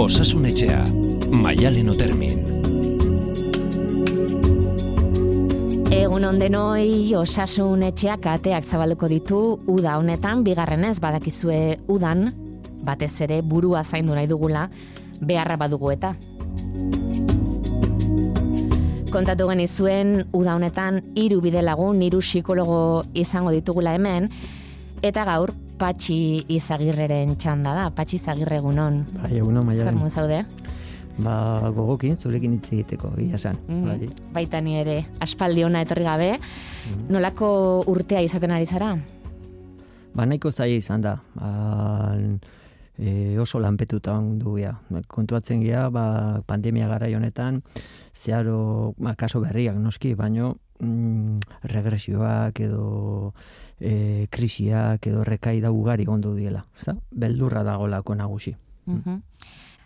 Osasun etxea, maialen otermin. Egun ondenoi osasun etxeak ateak zabalduko ditu uda honetan, bigarrenez badakizue udan, batez ere burua zaindu nahi dugula, beharra badugu eta. Kontatu genizuen uda honetan hiru bide lagun, hiru psikologo izango ditugula hemen, eta gaur Patxi Izagirreren txanda da, Patxi Izagirre egunon. Bai, egunon, Zer maialen. zaude? Ba, gogokin, zurekin hitz egiteko, gila esan. Mm, Bai. Baita ni ere, aspaldi ona etorri gabe, nolako urtea izaten ari zara? Ba, nahiko zaila izan da. Ba, e, oso lanpetuta ondu gea. Kontuatzen gea, ba, pandemia gara honetan, zeharo, ba, kaso berriak noski, baino, mm, regresioak edo e, krisiak edo rekaida ugari ondu diela. Ezta? Beldurra dagolako nagusi. Mhm.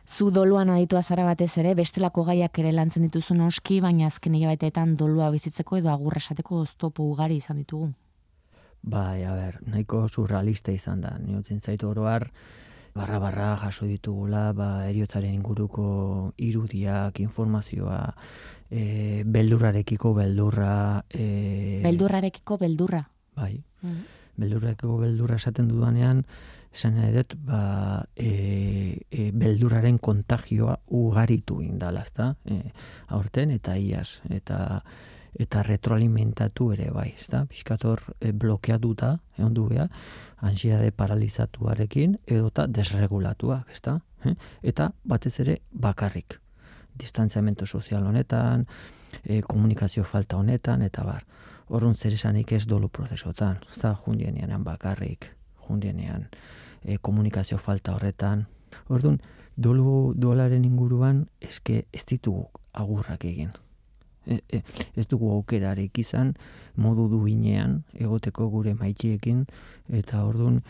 Zu doluan aditua zara batez ere, bestelako gaiak ere lantzen dituzu noski, baina azken hilabeteetan dolua bizitzeko edo agurra esateko oztopo ugari izan ditugu. Bai, a ber, nahiko surrealista izan da. Niotzen zaitu oroar, barra-barra jaso ditugula, ba, eriotzaren inguruko irudiak, informazioa, e, beldurrarekiko beldurra, e, Beldurrarekiko beldurra. bai, Mhm. beldurrarekiko beldurra esaten dudanean, esan dut, ba, e, e, beldurraren kontagioa ugaritu indala, ezta? E, aurten eta iaz, eta eta retroalimentatu ere bai, ezta? Piskator e, blokeatuta egon du gea, ansiedade paralizatuarekin edota desregulatuak, ezta? Eh? Eta batez ere bakarrik. Distantziamentu sozial honetan, e, komunikazio falta honetan eta bar. Orrun zer esanik ez dolu prozesotan, ezta? Jundienean bakarrik, jundienean e, komunikazio falta horretan. Orduan, dolu dualaren inguruan eske ez ditugu agurrak egin. E, e, ez dugu aukerarik izan modu duinean egoteko gure maitxiekin eta ordun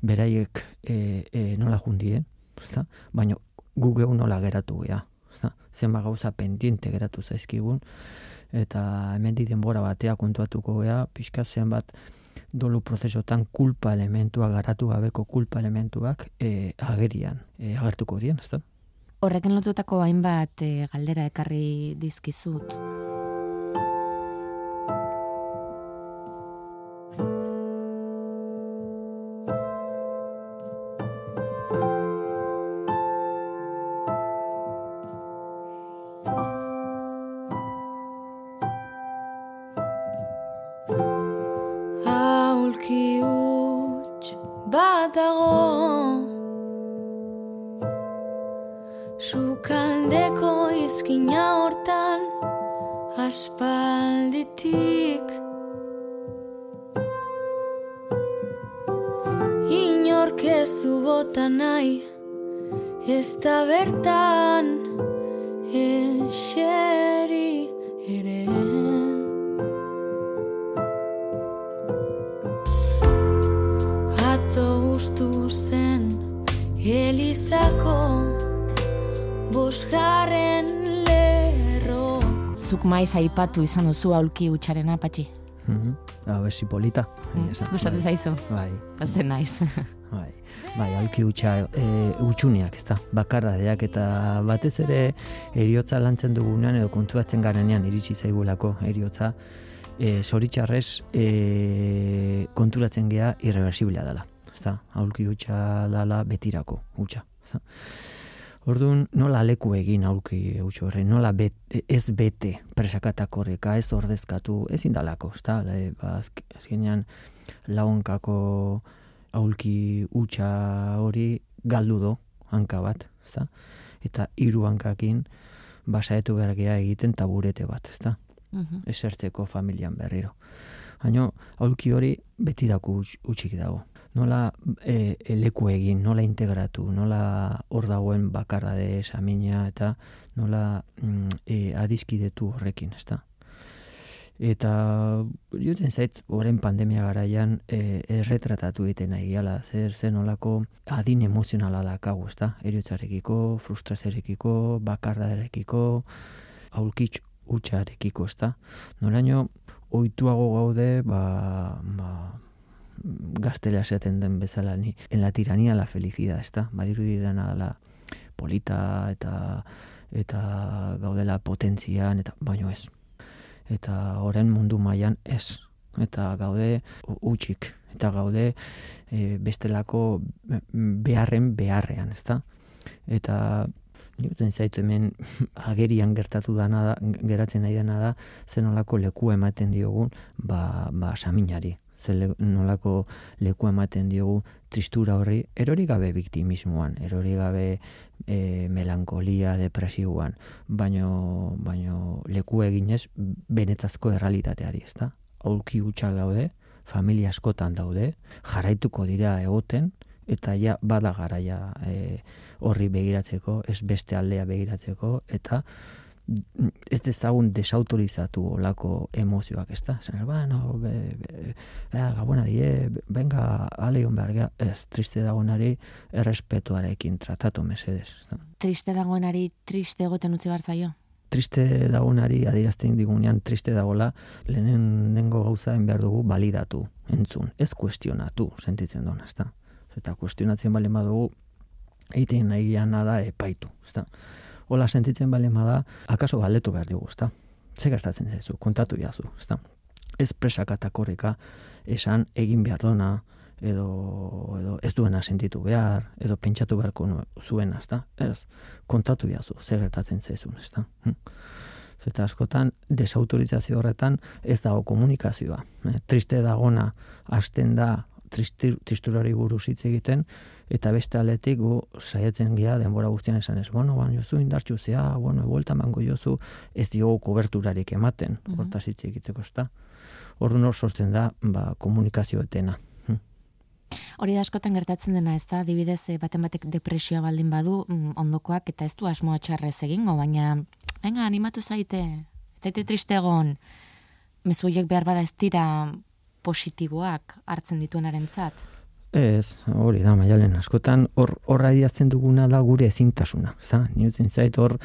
beraiek e, e, nola jundie, ezta? Baina gu geu nola geratu gea, ezta? Zenba gauza pendiente geratu zaizkigun eta hemendik denbora batea kontuatuko gea, pixka zenbat dolu prozesotan kulpa elementuak, garatu gabeko kulpa elementuak e, agerian, e, agertuko dien, ezta? Horrekin lotutako hainbat eh, galdera ekarri dizkizut. Sukaldeko izkina hortan aspalditik. Inork ez du bota nahi ez da bertan eseri Bosgarren lerro Zuk maiz aipatu izan duzu aulki utxaren apatxi. Mhm. Abesi polita. egia esan. Gustatzen Bai. zaizu? Bai, Azten naiz. bai. Bai, aulki utxa, e, utxuneak, ezta, bakardadeak eta batez ere eriotza lantzen dugunean edo kontuatzen garenean iritsi zaigulako eriotza, e, zoritxarrez e, konturatzen gea irreversiblea dela, ezta, aulki utxa dala betirako utxa, ezta. Orduan, nola leku egin aulki utxo horre, nola bet, ez bete presakatakorreka, ez ordezkatu, ez indalako, ezta, e, ba, azk- azkenean launkako aulki utxa hori galdu do, hanka bat, ezta? Eta hiru hankakin basaetu behar gea egiten taburete bat, ezta? Mhm. Esertzeko familian berriro. Baina aulki hori betirako utx- utxik dago. Nola e, leku egin, nola integratu, nola hor dagoen bakarrade samina eta nola mm, e, adiskidetu horrekin, ezta? Eta jotzen zait, orain pandemia garaian e, erretratatu egiten nahi gala, zer zen olako adin emozionala dakagu, ezta? Eriotzarekiko, frustrazioarekiko, bakardarekiko, aulkitz utxarekiko, ezta? Noraino ohituago gaude, ba, ba, gaztela esaten den bezala ni, en la tiranía la felicidad, ezta? Badirudi dena la polita eta eta gaudela potentzian eta baino ez. Eta horren mundu mailan ez. Eta gaude utxik eta gaude e, bestelako beharren beharrean, ezta? Eta Nioten zaitu hemen agerian gertatu dana da, geratzen nahi dena da, zenolako leku ematen diogun, ba, ba saminari. Zen nolako leku ematen diogu tristura horri, erori gabe biktimismoan, erori gabe e, melankolia, depresioan, baino, baino leku eginez benetazko errealitateari, ezta? Aulki hutsak daude, familia askotan daude, jarraituko dira egoten, eta ja bada garaia e, horri begiratzeko, ez beste aldea begiratzeko, eta ez dezagun desautorizatu olako emozioak, ez da? Zer, ba, no, be, be, be, gabona die, benga, ale hon behar, ez, triste dagoenari errespetuarekin tratatu mesedez. Ez Triste dagoenari triste egoten utzi bartzaio? Triste dagoenari adirazten digunean triste dagola, lehenen nengo gauza behar dugu balidatu, entzun, ez kuestionatu, sentitzen duen, ez da? eta kuestionatzen bale badugu egiten nahi da epaitu, ezta? Hola sentitzen bale da, akaso galdetu behar dugu, ezta? Ze gertatzen zaizu, kontatu jazu, ezta? Ez presaka eta korrika esan egin behar dona, edo, edo ez duena sentitu behar, edo pentsatu beharko zuena, ezta? Ez, kontatu jazu, ze gertatzen zaizun, ezta? Hm? Eta askotan, desautorizazio horretan ez dago komunikazioa. Eh, triste dagona, hasten da, tristurari buruz hitz egiten eta beste aletik gu saiatzen gea denbora guztian esan ez bueno baina zu indartzu zea bueno vuelta mango jozu ez diogu koberturarik ematen mm hortaz hitz egiteko ezta? Orduan hor sortzen da ba komunikazio etena. Hm. Hori da askotan gertatzen dena, ez da, adibidez, eh, baten batek depresioa baldin badu, mm, ondokoak, eta ez du asmoa txarrez egingo, baina, venga, animatu zaite, zaite triste egon, mezuiek behar bada ez dira positiboak hartzen dituenaren zat? Ez, hori da, maialen, askotan hor horra duguna da gure ezintasuna. Za? Niutzen zait hor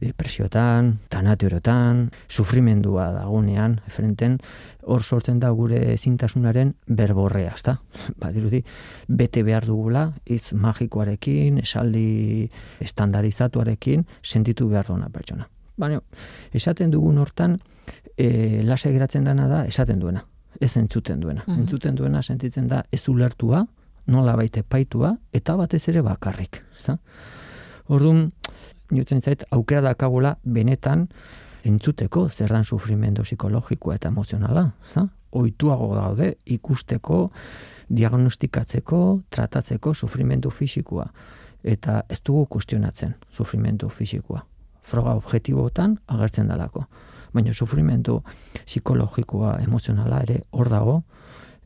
depresiotan, tanateorotan, sufrimendua dagonean, frenten, hor sortzen da gure ezintasunaren berborrea, ezta? Badirudi, bete behar dugula, iz magikoarekin, esaldi estandarizatuarekin, sentitu behar duena pertsona. Baina, esaten dugun hortan, e, lasa geratzen dena da, esaten duena ez entzuten duena. Mm Entzuten duena sentitzen da ez ulertua, nola baite paitua, eta batez ere bakarrik. Ezta? Orduan, niotzen zait, aukera dakagula benetan entzuteko zerran sufrimendu psikologikoa eta emozionala. Ezta? Oituago daude ikusteko, diagnostikatzeko, tratatzeko sufrimendu fisikoa. Eta ez dugu kustionatzen sufrimendu fisikoa. Froga objektibotan agertzen dalako baina sufrimendu psikologikoa, emozionala ere hor dago,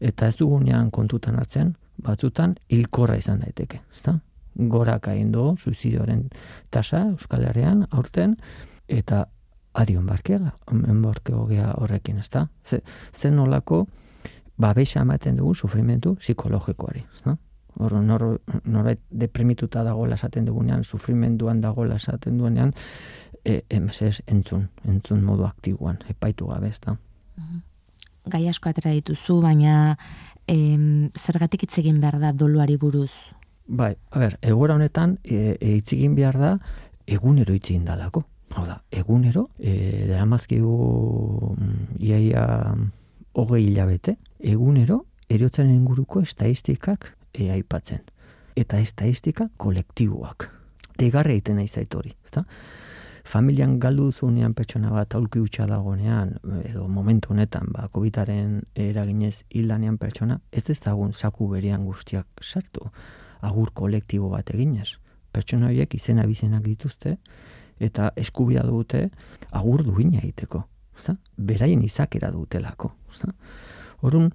eta ez dugunean kontutan hartzen, batzutan hilkorra izan daiteke, ezta? Gora kain du, suizidioaren tasa Euskal Herrian aurten, eta adion barkega, enborkego gea horrekin, ezta? Ze, zen nolako, babesa ematen dugu sufrimendu psikologikoari, ezta? Hor, nor, norbait deprimituta dago esaten dugunean, sufrimenduan dago esaten duenean, e, emesez entzun, entzun modu aktiboan, epaitu gabe, ez da. Gai asko atera dituzu, baina em, zergatik hitz egin behar da doluari buruz? Bai, a ber, egora honetan e, e, hitz egin behar da egunero hitz egin dalako. Hau da, egunero, e, dara mazkigu mm, iaia hogei hilabete, egunero, eriotzen inguruko estadistikak e, aipatzen. Eta estadistika kolektiboak. Tegarra egiten nahi zaitori, ezta? familian galdu zunean pertsona bat aulki utxa dagonean, edo momentu honetan, ba, COVID-aren eraginez hildanean pertsona, ez ezagun saku berean guztiak sartu, agur kolektibo bat eginez. Pertsona horiek izena bizenak dituzte, eta eskubia dute agur duina egiteko. Beraien izakera dutelako. Horun,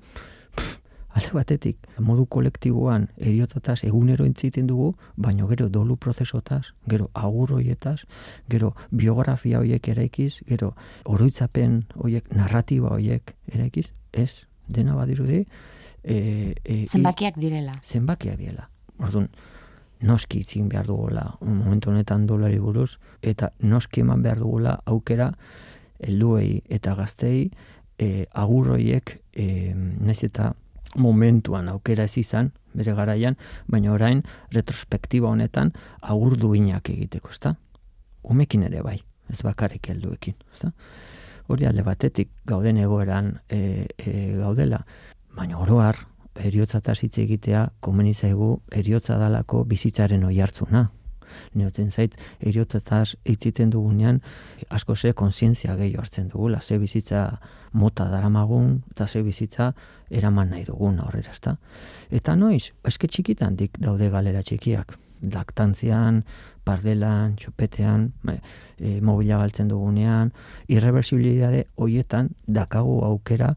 alde batetik, modu kolektiboan eriotzataz egunero entziten dugu, baino gero dolu prozesotaz, gero agur hoietaz, gero biografia hoiek eraikiz, gero oroitzapen hoiek, narratiba hoiek eraikiz, ez, dena badirudi. E, e, zenbakiak direla. Zenbakiak direla. Orduan, noski itzin behar dugula, momentu honetan dolari buruz, eta noski eman behar dugula aukera, helduei eta gaztei, e, agur hoiek, e, naiz eta momentuan aukera ez izan, bere garaian, baina orain retrospektiba honetan agur duinak egiteko, ezta? Umekin ere bai, ez bakarrik helduekin, ezta? Hori alde batetik gauden egoeran e, e, gaudela, baina oroar eriotza hitz egitea komeni zaigu eriotza dalako bizitzaren oihartzuna. Neotzen zait eriotzataz hitziten dugunean asko ze kontzientzia gehi hartzen dugula, ze bizitza mota daramagun eta ze bizitza eraman nahi dugun aurrera, ezta. Eta noiz, eske txikitan dik daude galera txikiak, laktantzian, pardelan, txopetean, e, mobila galtzen dugunean, irreversibilidade hoietan dakagu aukera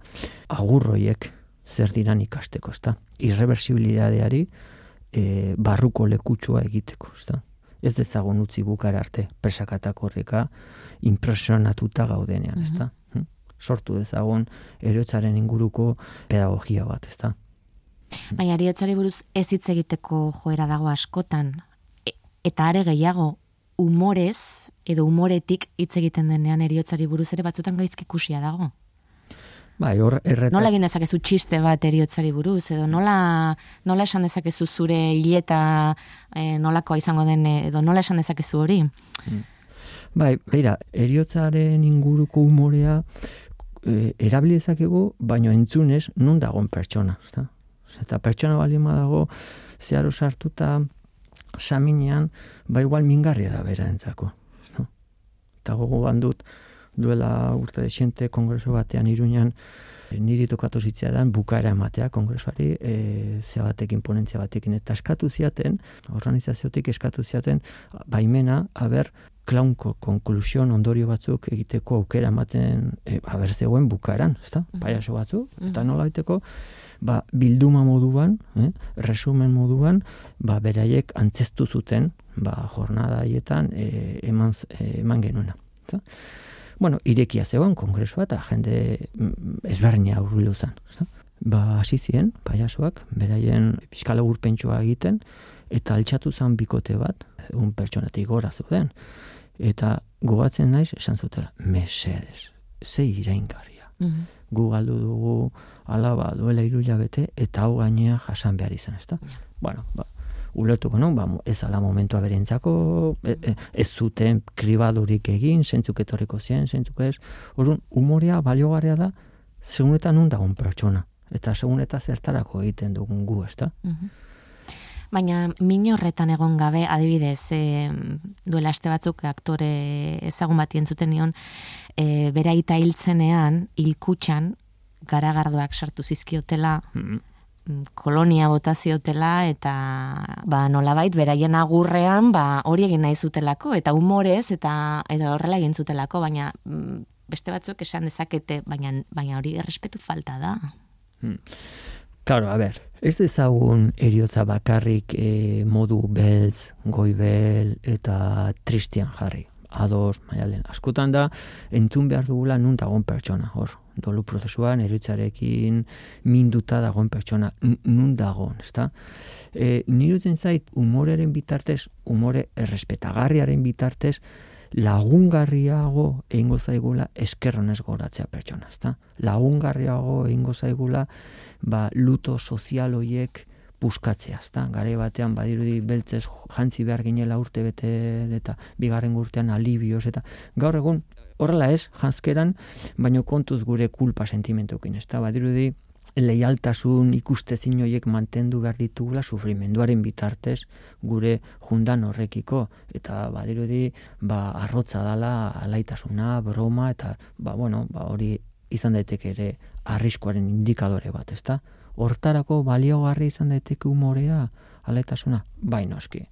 agurroiek zer diran ikasteko, ezta? Irreversibilidadeari e, barruko lekutsua egiteko, ezta? Ez dezagun utzi bukara arte, presakatak horreka, impresionatuta gaudenean, mm ezta? Hm? Sortu dezagun erotzaren inguruko pedagogia bat, ezta? Baina eriotzari buruz ez hitz egiteko joera dago askotan, e, eta are gehiago, umorez, edo umoretik hitz egiten denean eriotzari buruz ere batzutan gaizki ikusia dago. Bai, hor erretak... Nola egin dezakezu txiste bat eriotzari buruz, edo nola, nola esan dezakezu zure hileta e, nolakoa izango den, edo nola esan dezakezu hori? Mm. Bai, beira, eriotzaren inguruko humorea e, erabili dezakegu, baino entzunez, nun dagoen pertsona, ezta? Eta pertsona bali dago, zeharo sartuta, saminean, ba igual mingarria da bera entzako. Eta gogo bandut, duela urte desente kongreso batean iruñan eh, niri tokatu zitzea dan bukaera ematea kongresuari e, ze batekin ponentzia batekin eta eskatu ziaten organizaziotik eskatu ziaten baimena haber klaunko konklusion ondorio batzuk egiteko aukera ematen e, haber zegoen bukaeran, ezta? Paiaso batzuk eta nola baiteko ba, bilduma moduan, eh, resumen moduan, ba, beraiek antzestu zuten ba, jornada haietan e, eman, e, eman genuna. Ezta? Bueno, irekia zegoen kongresua eta jende mm, ezberdina aurrilu zen. Ba, hasi ziren, paiasoak, beraien piskala urpentsua egiten, eta altxatu zen bikote bat, un pertsonatik gora zuten. Eta gogatzen naiz, esan zutela, mesedes, ze iraingarria. Mm Gu galdu dugu alaba duela iruila bete, eta hau gainea jasan behar izan, ezta? Bueno, ba, ulertuko non, ba, ez ala momentua berentzako, e, e, ez zuten kribadurik egin, zentzuk etorriko zien, zentzuk ez, orduan, umorea baliogarria da, segunetan nun dagoen pertsona, eta seguneta zertarako egiten dugun gu, ez da? Mhm. Baina min horretan egon gabe, adibidez, e, duela aste batzuk aktore ezagun bat entzuten nion, e, bera ita hiltzenean, hilkutxan, garagardoak sartu zizkiotela, mm kolonia botaziotela eta ba nolabait beraien agurrean ba hori egin nahi zutelako eta umorez eta eta horrela egin zutelako baina mm, beste batzuk esan dezakete baina baina hori errespetu falta da. Hmm. Claro, a ver, ez dezagun eriotza bakarrik e, modu beltz, goibel eta tristian jarri. Ados, maialen, askotan da, entzun behar dugula nun dagoen pertsona, hor, dolu prozesuan, eritzarekin minduta dagoen pertsona, nun dagoen, ezta? E, nirutzen zait, umoreren bitartez, umore errespetagarriaren bitartez, lagungarriago egingo zaigula eskerronez goratzea pertsona, ezta? Lagungarriago egingo zaigula, ba, luto sozial hoiek puskatzea, ezta? Gare batean badirudi beltzez jantzi behar ginela urte bete eta bigarren urtean alibioz eta gaur egun horrela ez, janskeran, baino kontuz gure kulpa sentimentukin, ez da, badirudi, leialtasun ikustezin horiek mantendu behar ditugula sufrimenduaren bitartez gure jundan horrekiko eta badirudi ba arrotza dala alaitasuna, broma eta ba bueno, ba hori izan daiteke ere arriskuaren indikadore bat, ezta? Hortarako baliogarri izan daiteke umorea, alaitasuna, bai noski.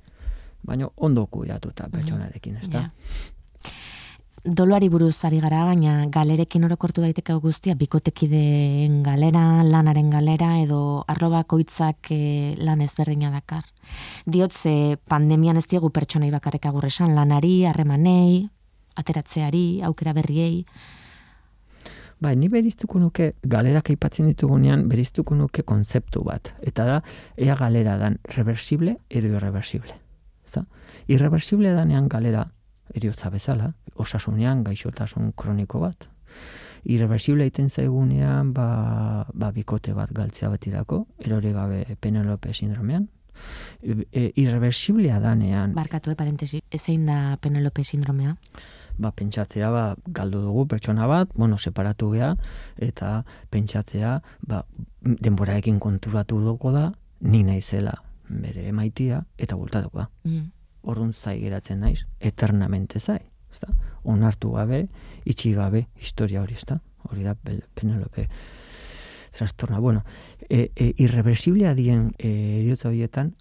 Baino ondo kuidatuta pertsonarekin, ezta? Yeah doluari buruz ari gara, baina galerekin orokortu daiteke guztia, bikotekideen galera, lanaren galera, edo arroba koitzak e, lan ezberdina dakar. Diotze pandemian ez diegu pertsonei bakarrik agurresan, lanari, harremanei, ateratzeari, aukera berriei. Bai, ni beriztuko nuke galerak aipatzen ditugunean beriztuko nuke konzeptu bat. Eta da, ea galera dan reversible edo irreversible. Irreversible danean galera eriotza bezala, osasunean gaixotasun kroniko bat. irreversible egiten zaigunean, ba, ba bikote bat galtzea batirako, erori gabe Penelope sindromean. E, e, irreversiblea danean, Barkatu, e, parentesi, ezein da Penelope sindromea? ba, pentsatzea, ba, galdu dugu pertsona bat, bueno, separatu gea, eta pentsatzea, ba, denborarekin konturatu dugu da, ni naizela bere emaitia, eta bultatuko da. Mm. Orrun zai geratzen naiz, eternamente zai, ezta? Onartu gabe, itxi gabe, historia hori, ezta? Hori da Penelope trastorna. Bueno, e, e, irreversiblea dien e, eriotza horietan,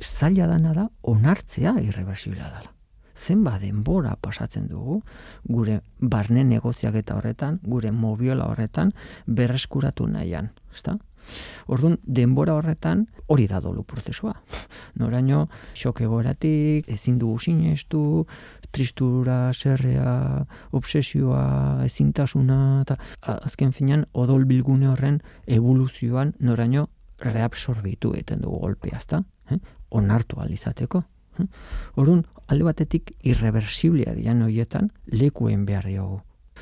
zaila dana da, onartzea irreversiblea dela. Zenba denbora pasatzen dugu, gure barne negoziak eta horretan, gure mobiola horretan, berreskuratu nahian, ezta? Orduan, denbora horretan hori da dolu prozesua. Noraino, xok egoeratik, ezin dugu sinestu, tristura, serrea, obsesioa, ezintasuna, eta azken finan, odol bilgune horren evoluzioan noraino reabsorbitu egiten dugu golpea, ezta? Eh? Onartu alizateko. Eh? Orduan, alde batetik irreversiblea dian horietan lekuen behar diogu.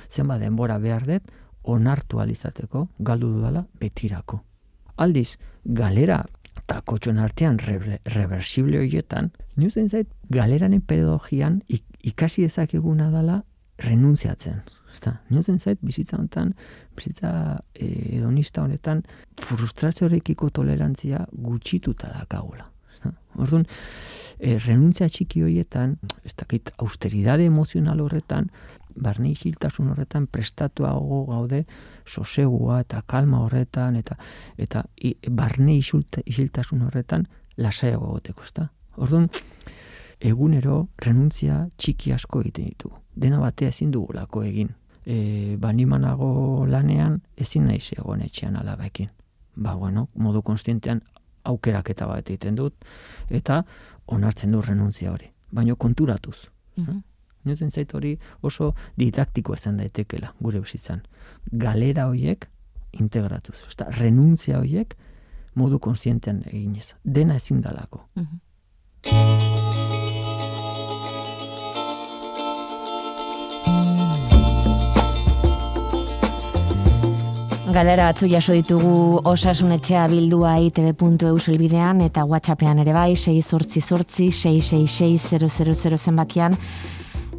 Zenba denbora behar dut, onartu alizateko, galdu dudala, betirako. Aldiz, galera eta kotxon artean re, reversible horietan, niuzen zait, galeraren pedagogian ik- ikasi dezakeguna dala renuntziatzen. Ezta, niuzen zait, bizitza honetan, bizitza e, hedonista honetan, frustraziorekiko tolerantzia gutxituta dakagula. Orduan, e, renuntzia txiki horietan, ez dakit, austeridade emozional horretan, barne isiltasun horretan prestatuago gaude sosegua eta kalma horretan eta eta i, barne isiltasun horretan lasaiago egoteko, ezta? Orduan, egunero renuntzia txiki asko egiten ditugu. Dena batea ezin dugulako egin. E, banimanago lanean ezin naiz egon etxean alabekin. Ba, bueno, modu konstientean aukeraketa bat egiten dut eta onartzen du renuntzia hori. Baina konturatuz. Mhm. Niotzen zait hori oso didaktiko izan daitekela gure bizitzan. Galera hoiek integratuz. Osta, renuntzia hoiek modu konstientean eginez. Dena ezin dalako. Mhm. Galera batzu jaso ditugu osasunetxea bildua itb.eu selbidean eta whatsappean ere bai, 6 sortzi sortzi, 666 zenbakian.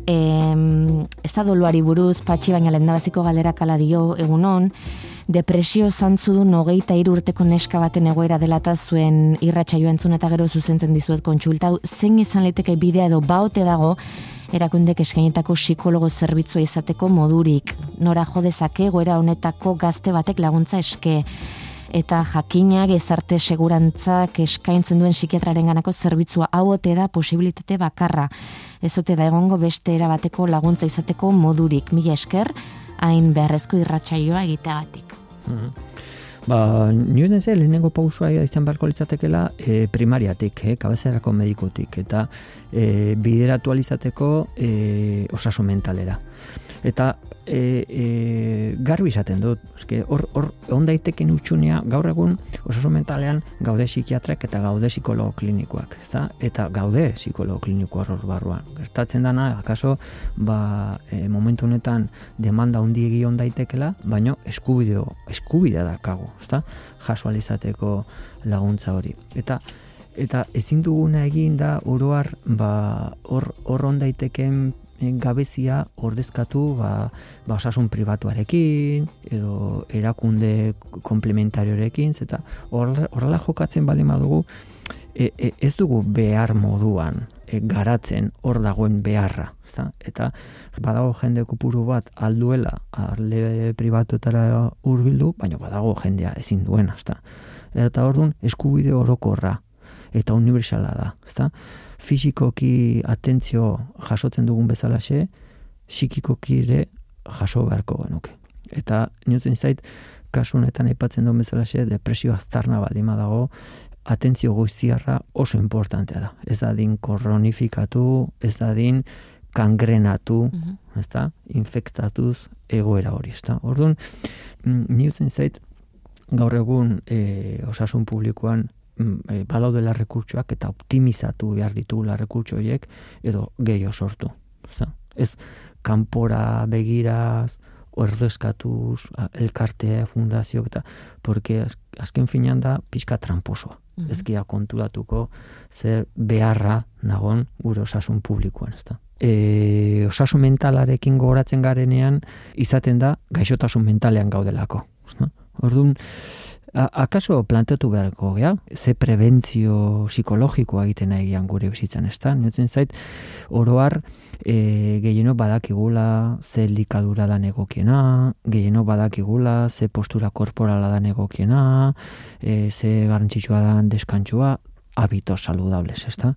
Em, ez da doluari buruz, patxi baina lendabaziko galera kala dio egunon, depresio zantzudun hogeita hiru urteko neska baten egoera dela eta zuen irratsaio entzun eta gero zuzentzen dizuet kontsulta hau, zein izan liteke bidea edo baote dago erakundek eskainetako psikologo zerbitzua izateko modurik. Nora jo dezake egoera honetako gazte batek laguntza eske eta jakinak ezarte segurantzak eskaintzen duen psikiatraren ganako zerbitzua hau ote da posibilitate bakarra. Ez ote da egongo beste era bateko laguntza izateko modurik. Mila esker, hain beharrezko irratsaioa egiteagatik. Ba, nioen ze, lehenengo pausua izan beharko litzatekela e, primariatik, e, kabezerako medikutik, eta e, bideratu alizateko e, osasun mentalera. Eta e, e, garbi izaten dut, eske hor hor on daiteken utxunea gaur egun osasun mentalean gaude psikiatrak eta gaude psikologo klinikoak, ezta? Eta gaude psikologo kliniko hor barruan. Gertatzen dana, akaso ba, e, momentu honetan demanda handiegi on daitekela, baino eskubideo, eskubidea dakago, ezta? Jaso ahal izateko laguntza hori. Eta eta ezin duguna egin da oroar ba hor hor on daiteken gabezia ordezkatu ba, ba osasun pribatuarekin edo erakunde komplementariorekin eta hor- horrela jokatzen baldin badugu e, e, ez dugu behar moduan e, garatzen hor dagoen beharra, ezta? Eta badago jende kopuru bat alduela arle pribatuetara hurbildu, baina badago jendea ezin duena, ezta? Eta ordun eskubide orokorra eta universala da, ezta? Fisikoki atentzio jasotzen dugun bezalaxe, psikikoki ere jaso beharko genuke. Eta niotzen zait, kasu honetan aipatzen duen bezalaxe, depresio aztarna baldin dago, atentzio goiztiarra oso importantea da. Ez da din korronifikatu, ez da din kangrenatu, Mhm. ezta? Infektatuz egoera hori, ezta? Orduan, mm, niotzen zait, gaur egun e, osasun publikoan mm, e, badaudela rekurtsoak eta optimizatu behar ditugula rekurtso horiek edo gehiago sortu. Ezta? Ez kanpora begiraz ordezkatuz, elkartea, fundazioak eta, porque az, azken finean da pixka tramposoa. Mhm. Ez gea konturatuko zer beharra nagon gure osasun publikoan, ezta. E, osasun mentalarekin gogoratzen garenean izaten da gaixotasun mentalean gaudelako. ezta. Orduan, akaso planteatu beharko gea, ze prebentzio psikologikoa egiten nahi gian gure bizitzan, ezta? Niotzen zait, oroar, e, gehieno badakigula ze likadura da egokiena, gehieno badakigula ze postura korporala da egokiena, e, ze garrantzitsua da deskantsua, habitos saludables, ezta?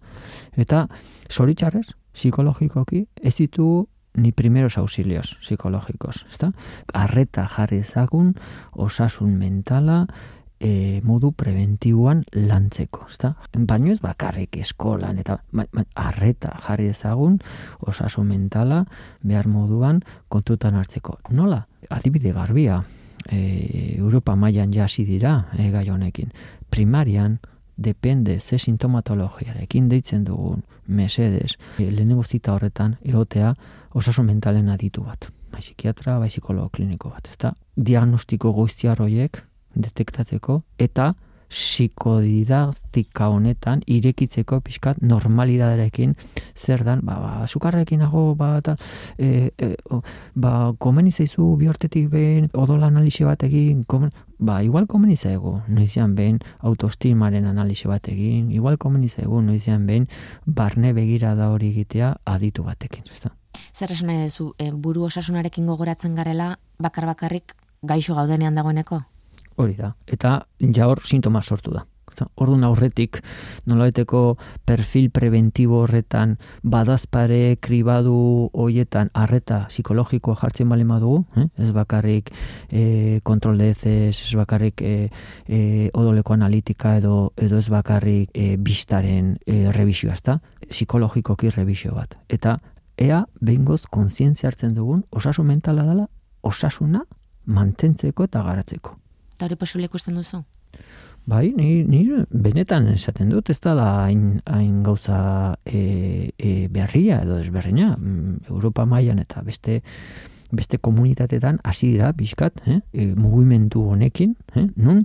Eta, zoritxarrez, psikologikoki, ez ditugu ni primeros auxilios psikologikos, ezta? Arreta jarri ezagun osasun mentala e, modu preventiboan lantzeko, ezta? Baino ez bakarrik eskolan eta ba, ba, arreta jarri ezagun osasun mentala behar moduan kontutan hartzeko. Nola? Adibide garbia, e, Europa mailan jasi dira e, gai honekin. Primarian, depende ze sintomatologiarekin deitzen dugun mesedes, e, lehenengo zita horretan egotea osasun mentalen aditu bat. Bai psikiatra, bai psikologo kliniko bat. Ezta diagnostiko goiztiar horiek detektatzeko eta psikodidaktika honetan irekitzeko pixkat normalidaderekin zer dan, ba, ba sukarrekin nago, ba, eta, e, e, ba, komeni zaizu bi hortetik behin odola analisi bat egin, komen, ba, igual komeni zaigu, noizian behin autoestimaren analisi bat egin, igual komeni zaigu, noizian behin barne begirada hori egitea aditu batekin, ezta? Zer esan nahi duzu, e, buru osasunarekin gogoratzen garela, bakar bakarrik gaixo gaudenean dagoeneko? Hori da. Eta ja sintoma sortu da. Orduan aurretik nolabaiteko perfil preventibo horretan badazpare kribadu hoietan arreta psikologikoa jartzen bali badugu, eh? ez bakarrik e, kontrol heces, ez bakarrik e, e, odoleko analitika edo edo ez bakarrik e, bistaren e, revisioa, ezta? Psikologikoki revisio bat. Eta ea behingoz kontzientzia hartzen dugun osasun mentala dela osasuna mantentzeko eta garatzeko. Eta hori posible ikusten duzu? Bai, ni, ni benetan esaten dut, ez dala hain, hain gauza e, e, berria edo ezberrina, Mm, Europa mailan eta beste beste komunitatetan hasi dira bizkat, eh? e, mugimendu honekin, eh? nun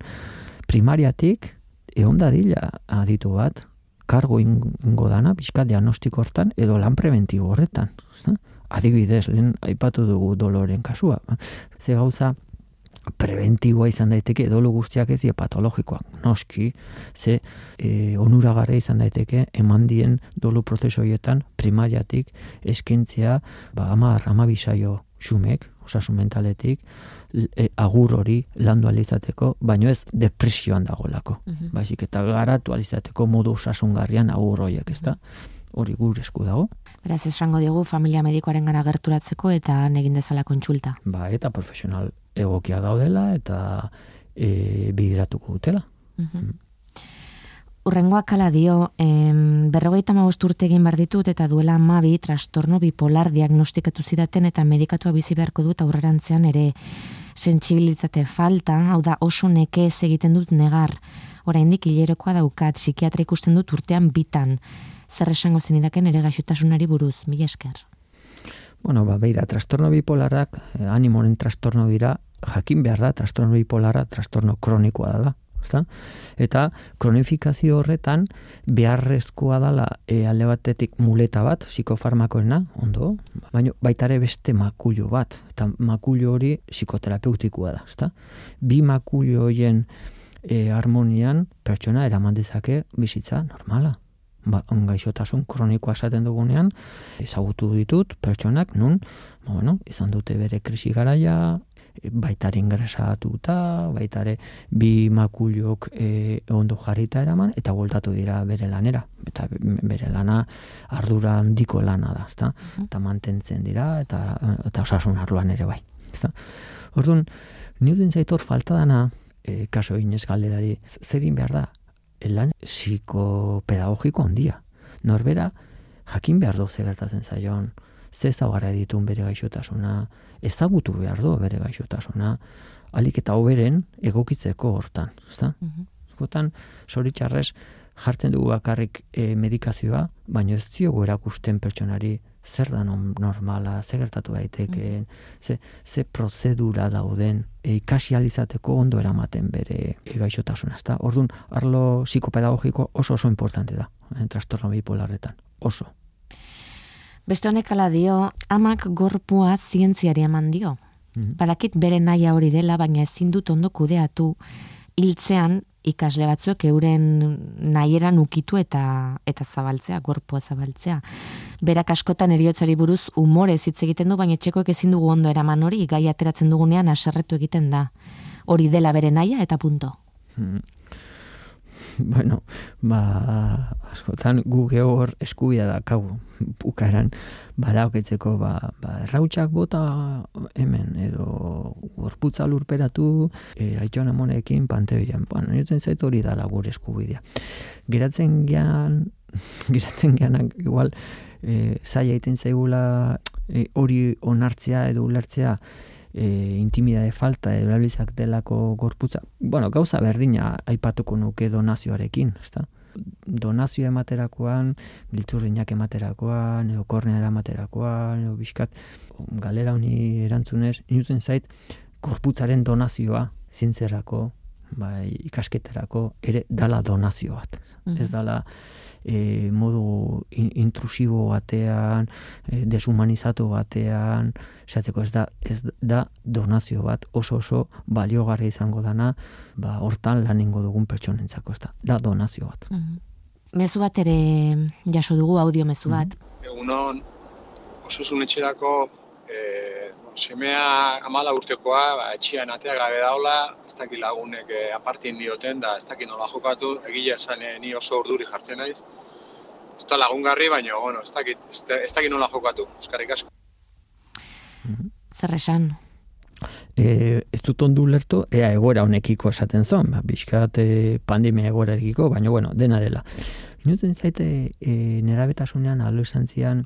primariatik egon dadila aditu bat, kargo ingo dana, bizkat diagnostiko hortan, edo lan preventibo horretan. Adibidez, lehen aipatu dugu doloren kasua. Ze gauza preventiboa izan daiteke dolu guztiak ez dira patologikoak. Noski, ze e, onuragarria izan daiteke eman dien dolu prozesu horietan primariatik eskentzea ba, amar, amabisaio xumek, osasun mentaletik, e, agur hori landu alizateko, baino ez depresioan dagoelako. Mhm. Baizik eta garatu alizateko modu osasungarrian agur horiek, ezta? Hori gure esku dago. Beraz, esango diogu familia medikoaren gana gerturatzeko eta egin dezala kontsulta. Ba, eta profesional egokia daudela eta e, bideratuko dutela. Mhm. Urrengoak ala dio, em, berrogeita mabost urte egin behar ditut eta duela mabi trastorno bipolar diagnostikatu zidaten eta medikatua bizi beharko dut aurrerantzean ere sentsibilitate falta, hau da oso nekez egiten dut negar. Oraindik hilerokoa daukat, psikiatra ikusten dut urtean bitan. Zer esango zenidaken ere gaixotasunari buruz, mila esker. Bueno, ba, beira, trastorno bipolarrak, eh, animoren trastorno dira, jakin behar da, trastorno bipolarra, trastorno kronikoa dela. Ezta? Eta kronifikazio horretan beharrezkoa dela e, alde batetik muleta bat, psikofarmakoena, ondo, baina baita ere beste makullo bat, eta makullo hori psikoterapeutikoa da. Ezta? Bi makullo horien e, harmonian pertsona eraman dezake bizitza normala. Ba, gaixotasun kronikoa esaten dugunean, ezagutu ditut pertsonak nun, ba, bueno, izan dute bere krisi garaia, baitare ingresatuta, baitare bi makulok e, ondo jarrita eraman, eta voltatu dira bere lanera. Eta bere lana ardura handiko lana da, ezta? Eta mantentzen dira, eta, eta osasun arloan ere bai. Ezta? Orduan, niuden zaitor falta dana, e, kaso inez galderari, zerin behar da, lan psikopedagogiko handia. Norbera, jakin behar du ze gertatzen zaion, ze ezaugarri ditun bere gaixotasuna, ezagutu behar du bere gaixotasuna, alik eta hoberen egokitzeko hortan, ezta? Mhm. Askotan, zoritxarrez, jartzen dugu bakarrik e, medikazioa, baina ez diogu erakusten pertsonari zer da normala, zer gertatu daiteke, ze, ze prozedura dauden, e, ikasi alizateko ondo eramaten bere e, gaixotasuna, ezta? Orduan, arlo psikopedagogiko oso oso importante da, eh, trastorno bipolarretan, oso. Beste honek ala dio, amak gorpua zientziari eman dio. Mhm. Badakit bere naia hori dela, baina ezin dut ondo kudeatu hiltzean ikasle batzuek euren nahieran ukitu eta eta zabaltzea, gorpua zabaltzea. Berak askotan eriotzari buruz umorez hitz egiten du, baina etxekoek ezin dugu ondo eraman hori, gai ateratzen dugunean aserretu egiten da. Hori dela bere naia eta punto. Mm. Bueno, ba, askotan gu hor eskubia da kau bukaeran badauketzeko ba, ba errautsak bota hemen edo gorputza lurperatu e, aitona amonekin panteoian. Bueno, niretzen zait hori dala gure eskubidea. Geratzen gean, geratzen geanak igual e, zaila egiten zaigula e, onartzea edo ulertzea e, intimidade falta erabilizak delako gorputza. Bueno, gauza berdina aipatuko nuke donazioarekin, ezta? Donazio ematerakoan, giltzurrinak ematerakoan, edo kornea ematerakoan, edo bizkat, galera honi erantzunez, inutzen zait, gorputzaren donazioa, zintzerako, bai, ikasketerako, ere dala donazio bat. Ez dala e, modu in- intrusibo batean, e, deshumanizatu batean, esatzeko ez da, ez da donazio bat oso oso baliogarria izango dana, ba, hortan laningo dugun pertsonentzako, ez da, da donazio bat. Mezu bat ere jaso dugu audio mezu bat. Egunon, osasun etxerako e, semea amala urtekoa, ba, etxian atea gabe daula, ez dakit lagunek e, apartien dioten, da ez dakit nola jokatu, egila esan eh, ni oso urduri jartzen naiz. Ez da lagungarri, baina, bueno, ez dakit, ez, da- ez dakit nola jokatu, eskarrik asko. Zer esan? E, ez dut ondu lertu, ea egoera honekiko esaten zon, ba, bizkat e, pandemia egoerarekiko, baina bueno, dena dela. Inutzen zaite e, nerabetasunean, adolescentzian,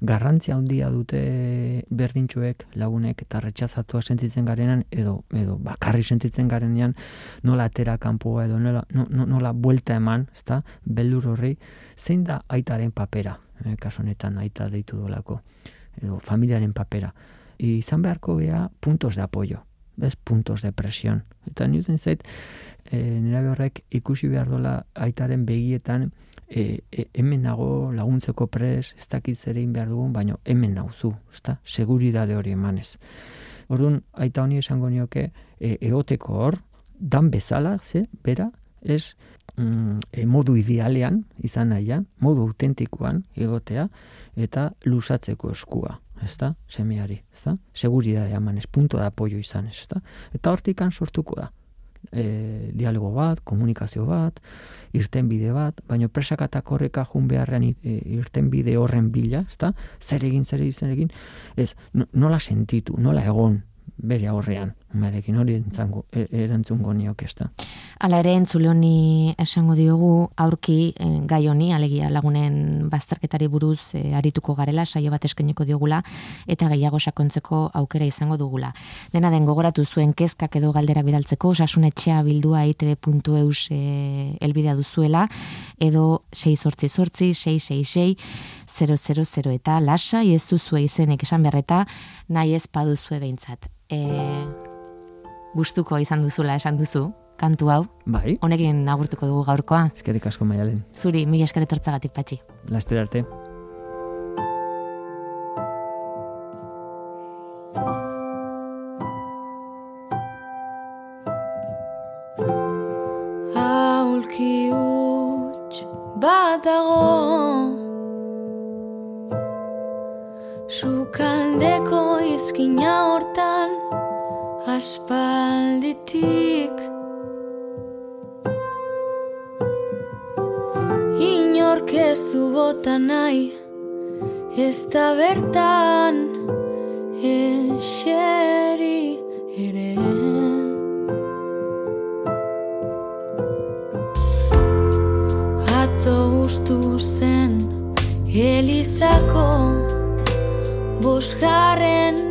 garrantzia handia dute berdintxuek, lagunek eta retxazatua sentitzen garenan, edo, edo bakarri sentitzen garenean, nola atera kanpoa edo nola, no, no- nola buelta eman, ezta, beldur horri, zein da aitaren papera, e, kasu honetan aita deitu dolako, edo familiaren papera. Izan beharko gea puntos de apoyo, bez, puntos de presión. Eta niretzen zait, e, nire horrek ikusi behar dola aitaren begietan, e, e, hemen nago laguntzeko pres, ez dakit zer egin behar dugun, baina hemen nauzu, ezta? Seguridade hori emanez. Orduan, aita honi esango nioke, e, egoteko hor, dan bezala, ze, bera, ez mm, e, modu idealean, izan nahian, modu autentikoan egotea, eta lusatzeko eskua, ezta? Semeari, ezta? Seguridadea emanez, punto de apoyo izan, ezta? Eta hortikan sortuko da. E, dialogo bat, komunikazio bat, irtenbide bat, baina presakata korreka jun beharrean e, irtenbide horren bila, ezta? Zer egin, zer egin, zer egin, ez, no- nola sentitu, nola egon bere aurrean, umearekin hori entzango, e, erantzungo nioke, ezta? Hala ere entzule honi esango diogu aurki eh, gai honi alegia lagunen bazterketari buruz eh, arituko garela saio bat eskainiko diogula eta gehiago sakontzeko aukera izango dugula. Dena den gogoratu zuen kezkak edo galderak bidaltzeko osasun etxea bildua itb.eus e, elbidea duzuela edo 688 666 000 eta lasa ez duzue izenek esan berreta nahi ez paduzue behintzat. E, gustuko izan duzula esan duzu, kantu hau, Bai, honekin agurtuko dugu gaurkoa. eskerrik asko maialen. Zuri, mila esker etortzagatik patxi. Laster arte. Aulki huts bat dago Sukaldeko izkina hortan aspalditik. Inork ez du bota nahi Ez da bertan eseri ere. Atzo ustu zen Elizako Bosgarren